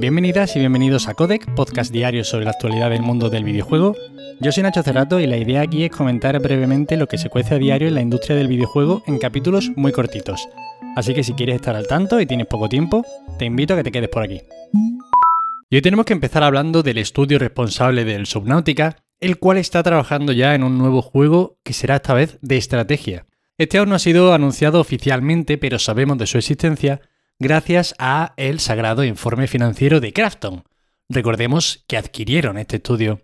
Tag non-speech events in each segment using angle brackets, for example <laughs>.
Bienvenidas y bienvenidos a Codec, podcast diario sobre la actualidad del mundo del videojuego. Yo soy Nacho Cerrato y la idea aquí es comentar brevemente lo que se cuece a diario en la industria del videojuego en capítulos muy cortitos. Así que si quieres estar al tanto y tienes poco tiempo, te invito a que te quedes por aquí. Y hoy tenemos que empezar hablando del estudio responsable del Subnautica, el cual está trabajando ya en un nuevo juego que será esta vez de estrategia. Este aún no ha sido anunciado oficialmente, pero sabemos de su existencia gracias a el sagrado informe financiero de Krafton. Recordemos que adquirieron este estudio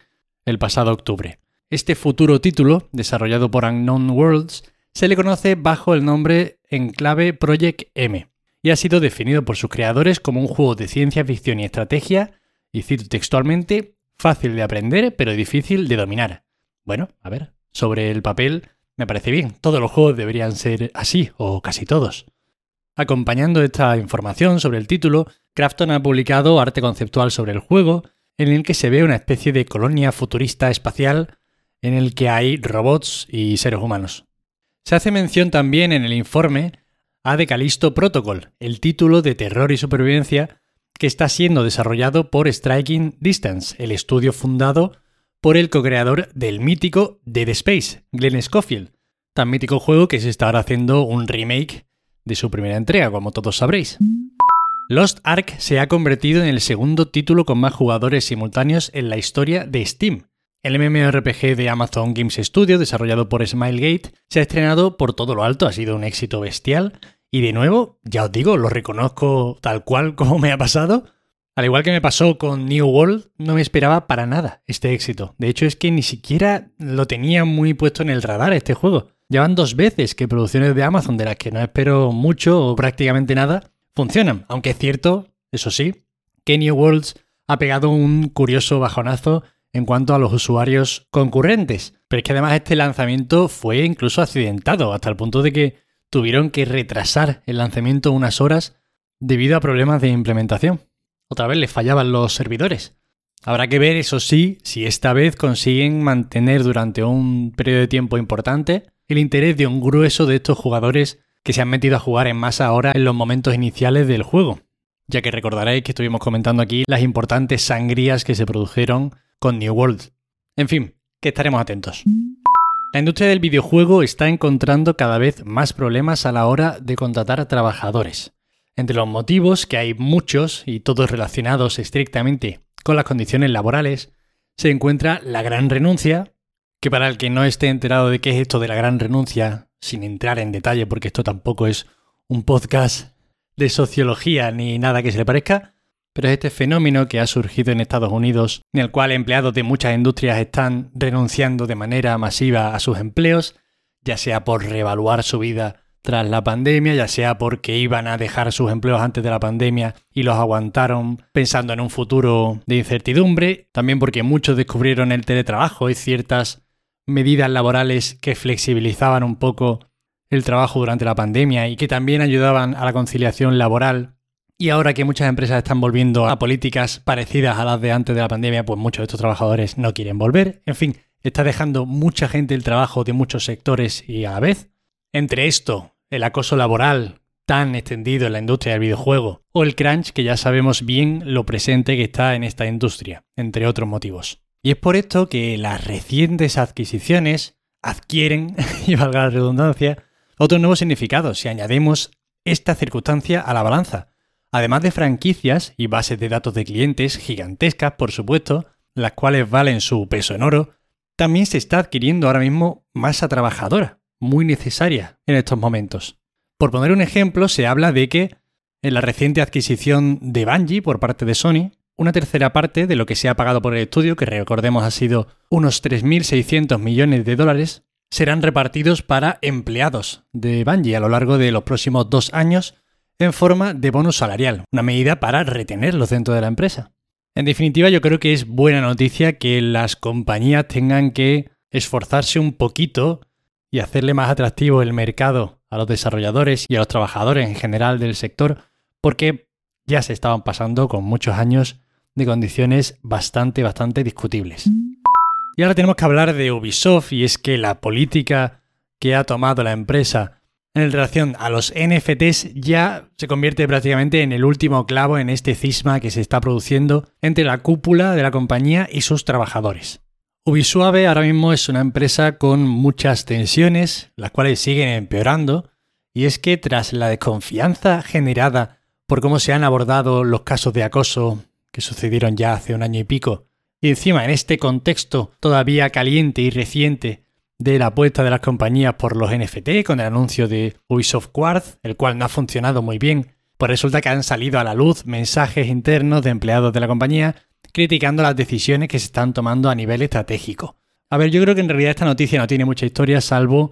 el pasado octubre. Este futuro título, desarrollado por Unknown Worlds, se le conoce bajo el nombre en clave Project M y ha sido definido por sus creadores como un juego de ciencia ficción y estrategia, y cito textualmente, fácil de aprender pero difícil de dominar. Bueno, a ver, sobre el papel me parece bien, todos los juegos deberían ser así, o casi todos. Acompañando esta información sobre el título, Crafton ha publicado arte conceptual sobre el juego, en el que se ve una especie de colonia futurista espacial en el que hay robots y seres humanos. Se hace mención también en el informe a The Callisto Protocol, el título de terror y supervivencia que está siendo desarrollado por Striking Distance, el estudio fundado por el co-creador del mítico Dead Space, Glenn Schofield, tan mítico juego que se está ahora haciendo un remake de su primera entrega, como todos sabréis. Lost Ark se ha convertido en el segundo título con más jugadores simultáneos en la historia de Steam. El MMORPG de Amazon Games Studio, desarrollado por Smilegate, se ha estrenado por todo lo alto, ha sido un éxito bestial y de nuevo, ya os digo, lo reconozco tal cual <laughs> como me ha pasado. Al igual que me pasó con New World, no me esperaba para nada este éxito. De hecho, es que ni siquiera lo tenía muy puesto en el radar este juego. Llevan dos veces que producciones de Amazon, de las que no espero mucho o prácticamente nada, funcionan. Aunque es cierto, eso sí, que New Worlds ha pegado un curioso bajonazo en cuanto a los usuarios concurrentes. Pero es que además este lanzamiento fue incluso accidentado, hasta el punto de que tuvieron que retrasar el lanzamiento unas horas debido a problemas de implementación. Otra vez les fallaban los servidores. Habrá que ver, eso sí, si esta vez consiguen mantener durante un periodo de tiempo importante el interés de un grueso de estos jugadores que se han metido a jugar en masa ahora en los momentos iniciales del juego, ya que recordaréis que estuvimos comentando aquí las importantes sangrías que se produjeron con New World. En fin, que estaremos atentos. La industria del videojuego está encontrando cada vez más problemas a la hora de contratar a trabajadores. Entre los motivos, que hay muchos y todos relacionados estrictamente con las condiciones laborales, se encuentra la gran renuncia, que para el que no esté enterado de qué es esto de la gran renuncia, sin entrar en detalle porque esto tampoco es un podcast de sociología ni nada que se le parezca, pero es este fenómeno que ha surgido en Estados Unidos, en el cual empleados de muchas industrias están renunciando de manera masiva a sus empleos, ya sea por reevaluar su vida tras la pandemia, ya sea porque iban a dejar sus empleos antes de la pandemia y los aguantaron pensando en un futuro de incertidumbre, también porque muchos descubrieron el teletrabajo y ciertas medidas laborales que flexibilizaban un poco el trabajo durante la pandemia y que también ayudaban a la conciliación laboral y ahora que muchas empresas están volviendo a políticas parecidas a las de antes de la pandemia, pues muchos de estos trabajadores no quieren volver. En fin, está dejando mucha gente el trabajo de muchos sectores y a la vez. Entre esto, el acoso laboral tan extendido en la industria del videojuego o el crunch que ya sabemos bien lo presente que está en esta industria, entre otros motivos. Y es por esto que las recientes adquisiciones adquieren, <laughs> y valga la redundancia, otros nuevos significados si añadimos esta circunstancia a la balanza además de franquicias y bases de datos de clientes gigantescas, por supuesto, las cuales valen su peso en oro, también se está adquiriendo ahora mismo masa trabajadora, muy necesaria en estos momentos. Por poner un ejemplo, se habla de que en la reciente adquisición de Bungie por parte de Sony, una tercera parte de lo que se ha pagado por el estudio, que recordemos ha sido unos 3.600 millones de dólares, serán repartidos para empleados de Bungie a lo largo de los próximos dos años en forma de bonus salarial, una medida para retenerlos dentro de la empresa. En definitiva, yo creo que es buena noticia que las compañías tengan que esforzarse un poquito y hacerle más atractivo el mercado a los desarrolladores y a los trabajadores en general del sector, porque ya se estaban pasando con muchos años de condiciones bastante, bastante discutibles. Y ahora tenemos que hablar de Ubisoft y es que la política que ha tomado la empresa en relación a los NFTs ya se convierte prácticamente en el último clavo en este cisma que se está produciendo entre la cúpula de la compañía y sus trabajadores. Ubisuave ahora mismo es una empresa con muchas tensiones, las cuales siguen empeorando, y es que tras la desconfianza generada por cómo se han abordado los casos de acoso que sucedieron ya hace un año y pico, y encima en este contexto todavía caliente y reciente de la apuesta de las compañías por los NFT con el anuncio de Ubisoft Quartz, el cual no ha funcionado muy bien, pues resulta que han salido a la luz mensajes internos de empleados de la compañía criticando las decisiones que se están tomando a nivel estratégico. A ver, yo creo que en realidad esta noticia no tiene mucha historia salvo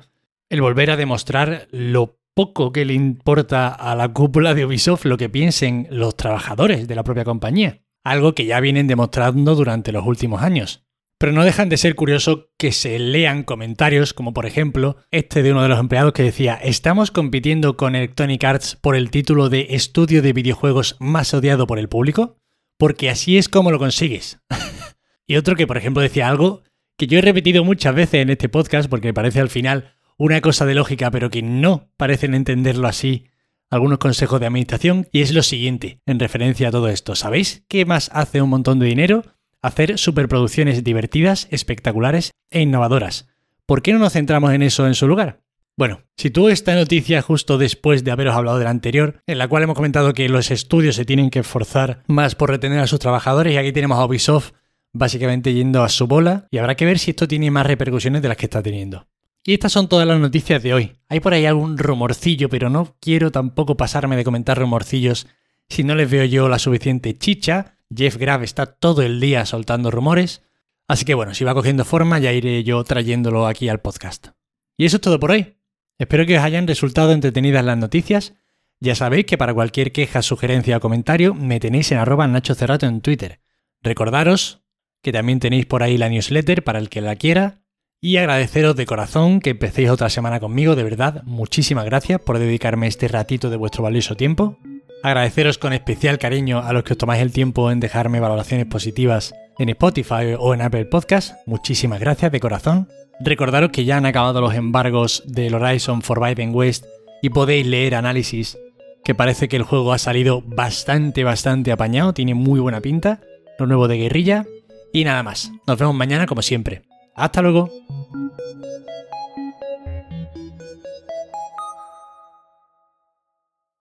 el volver a demostrar lo poco que le importa a la cúpula de Ubisoft lo que piensen los trabajadores de la propia compañía, algo que ya vienen demostrando durante los últimos años. Pero no dejan de ser curioso que se lean comentarios como por ejemplo este de uno de los empleados que decía estamos compitiendo con Electronic Arts por el título de estudio de videojuegos más odiado por el público, porque así es como lo consigues. <laughs> y otro que por ejemplo decía algo que yo he repetido muchas veces en este podcast porque me parece al final una cosa de lógica pero que no parecen entenderlo así algunos consejos de administración y es lo siguiente en referencia a todo esto. ¿Sabéis qué más hace un montón de dinero? hacer superproducciones divertidas, espectaculares e innovadoras. ¿Por qué no nos centramos en eso en su lugar? Bueno, si tú esta noticia justo después de haberos hablado de la anterior, en la cual hemos comentado que los estudios se tienen que esforzar más por retener a sus trabajadores y aquí tenemos a Ubisoft básicamente yendo a su bola y habrá que ver si esto tiene más repercusiones de las que está teniendo. Y estas son todas las noticias de hoy. Hay por ahí algún rumorcillo, pero no quiero tampoco pasarme de comentar rumorcillos si no les veo yo la suficiente chicha Jeff Graff está todo el día soltando rumores. Así que bueno, si va cogiendo forma ya iré yo trayéndolo aquí al podcast. Y eso es todo por hoy. Espero que os hayan resultado entretenidas las noticias. Ya sabéis que para cualquier queja, sugerencia o comentario me tenéis en arroba Nacho Cerrato en Twitter. Recordaros que también tenéis por ahí la newsletter para el que la quiera. Y agradeceros de corazón que empecéis otra semana conmigo, de verdad, muchísimas gracias por dedicarme este ratito de vuestro valioso tiempo. Agradeceros con especial cariño a los que os tomáis el tiempo en dejarme valoraciones positivas en Spotify o en Apple Podcast. Muchísimas gracias de corazón. Recordaros que ya han acabado los embargos del Horizon Forbidden West y podéis leer análisis que parece que el juego ha salido bastante, bastante apañado, tiene muy buena pinta, lo nuevo de guerrilla y nada más. Nos vemos mañana como siempre. Hasta luego.